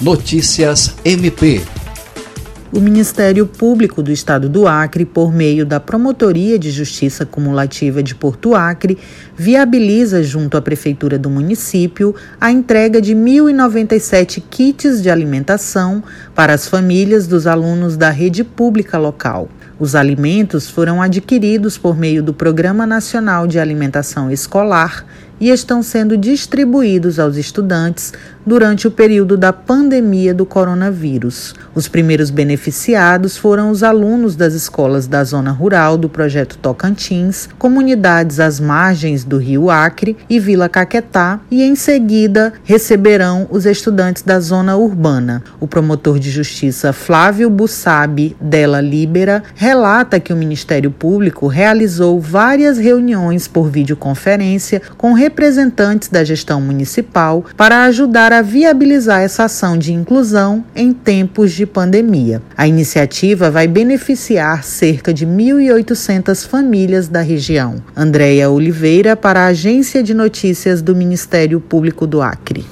Notícias MP. O Ministério Público do Estado do Acre, por meio da Promotoria de Justiça Cumulativa de Porto Acre, viabiliza, junto à Prefeitura do município, a entrega de 1.097 kits de alimentação para as famílias dos alunos da rede pública local. Os alimentos foram adquiridos por meio do Programa Nacional de Alimentação Escolar e estão sendo distribuídos aos estudantes durante o período da pandemia do coronavírus. Os primeiros beneficiados foram os alunos das escolas da zona rural do projeto Tocantins, comunidades às margens do Rio Acre e Vila Caquetá, e em seguida receberão os estudantes da zona urbana. O promotor de justiça Flávio Bussabi Della Libera relata que o Ministério Público realizou várias reuniões por videoconferência com representantes da gestão municipal para ajudar a viabilizar essa ação de inclusão em tempos de pandemia. A iniciativa vai beneficiar cerca de 1.800 famílias da região. Andréia Oliveira, para a Agência de Notícias do Ministério Público do Acre.